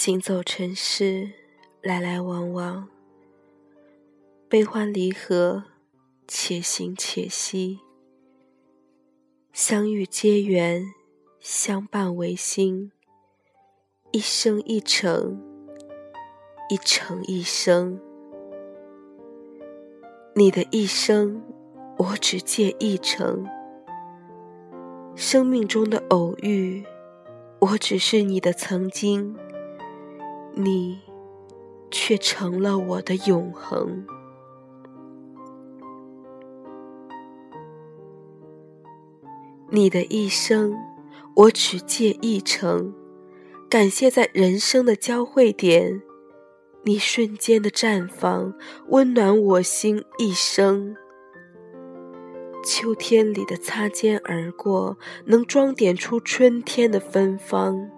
行走尘世，来来往往，悲欢离合，且行且惜。相遇皆缘，相伴为心。一生一程，一程一生。你的一生，我只借一程。生命中的偶遇，我只是你的曾经，你却成了我的永恒。你的一生，我只借一程。感谢在人生的交汇点，你瞬间的绽放，温暖我心一生。秋天里的擦肩而过，能装点出春天的芬芳。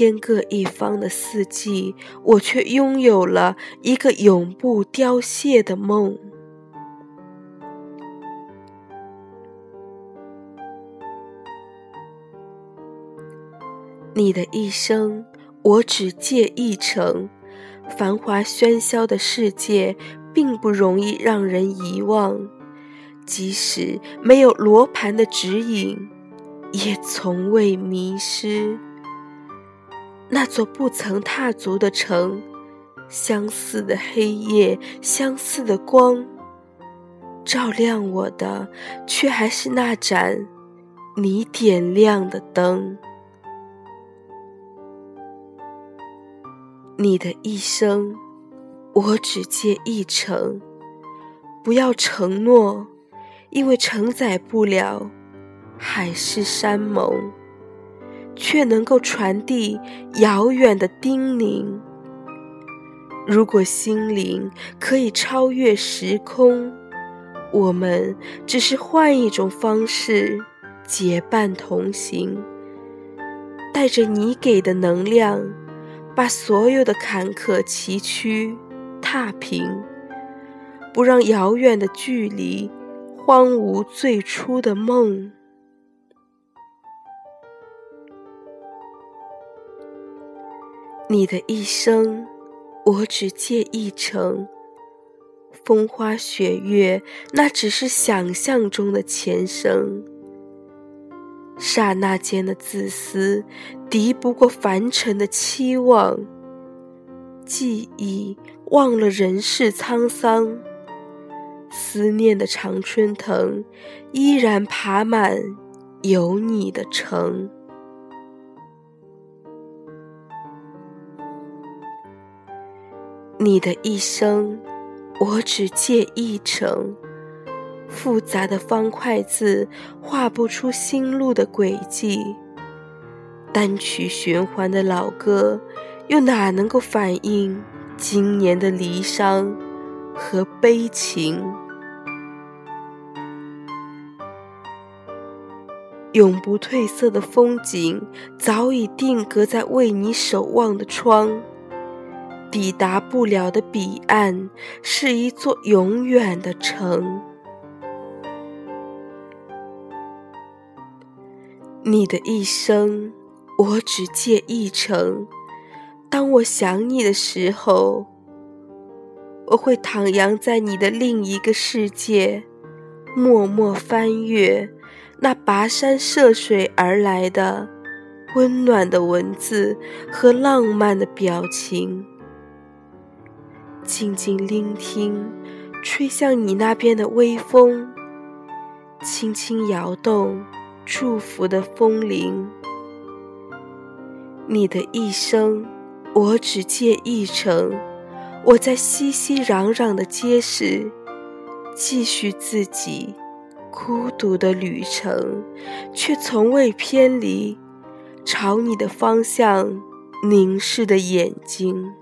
天各一方的四季，我却拥有了一个永不凋谢的梦。你的一生，我只借一程。繁华喧嚣的世界，并不容易让人遗忘。即使没有罗盘的指引，也从未迷失。那座不曾踏足的城，相似的黑夜，相似的光，照亮我的，却还是那盏你点亮的灯。你的一生，我只借一程。不要承诺，因为承载不了海誓山盟，却能够传递遥远的叮咛。如果心灵可以超越时空，我们只是换一种方式结伴同行，带着你给的能量。把所有的坎坷崎岖踏平，不让遥远的距离荒芜最初的梦。你的一生，我只借一程。风花雪月，那只是想象中的前生。刹那间的自私，敌不过凡尘的期望。记忆忘了人世沧桑，思念的常春藤，依然爬满有你的城。你的一生，我只借一程。复杂的方块字画不出心路的轨迹，单曲循环的老歌又哪能够反映今年的离伤和悲情？永不褪色的风景早已定格在为你守望的窗，抵达不了的彼岸是一座永远的城。你的一生，我只借一程。当我想你的时候，我会徜徉在你的另一个世界，默默翻阅那跋山涉水而来的温暖的文字和浪漫的表情，静静聆听吹向你那边的微风，轻轻摇动。祝福的风铃，你的一生，我只借一程。我在熙熙攘攘的街市，继续自己孤独的旅程，却从未偏离朝你的方向凝视的眼睛。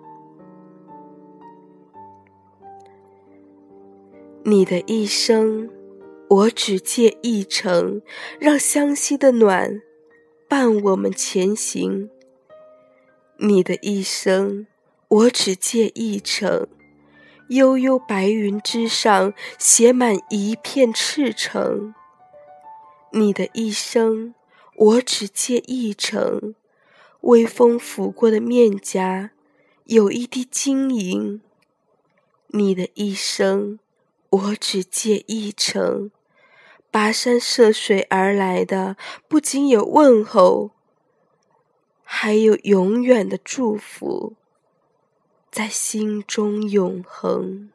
你的一生。我只借一程，让相惜的暖伴我们前行。你的一生，我只借一程，悠悠白云之上写满一片赤诚。你的一生，我只借一程，微风拂过的面颊有一滴晶莹。你的一生，我只借一程。跋山涉水而来的，不仅有问候，还有永远的祝福，在心中永恒。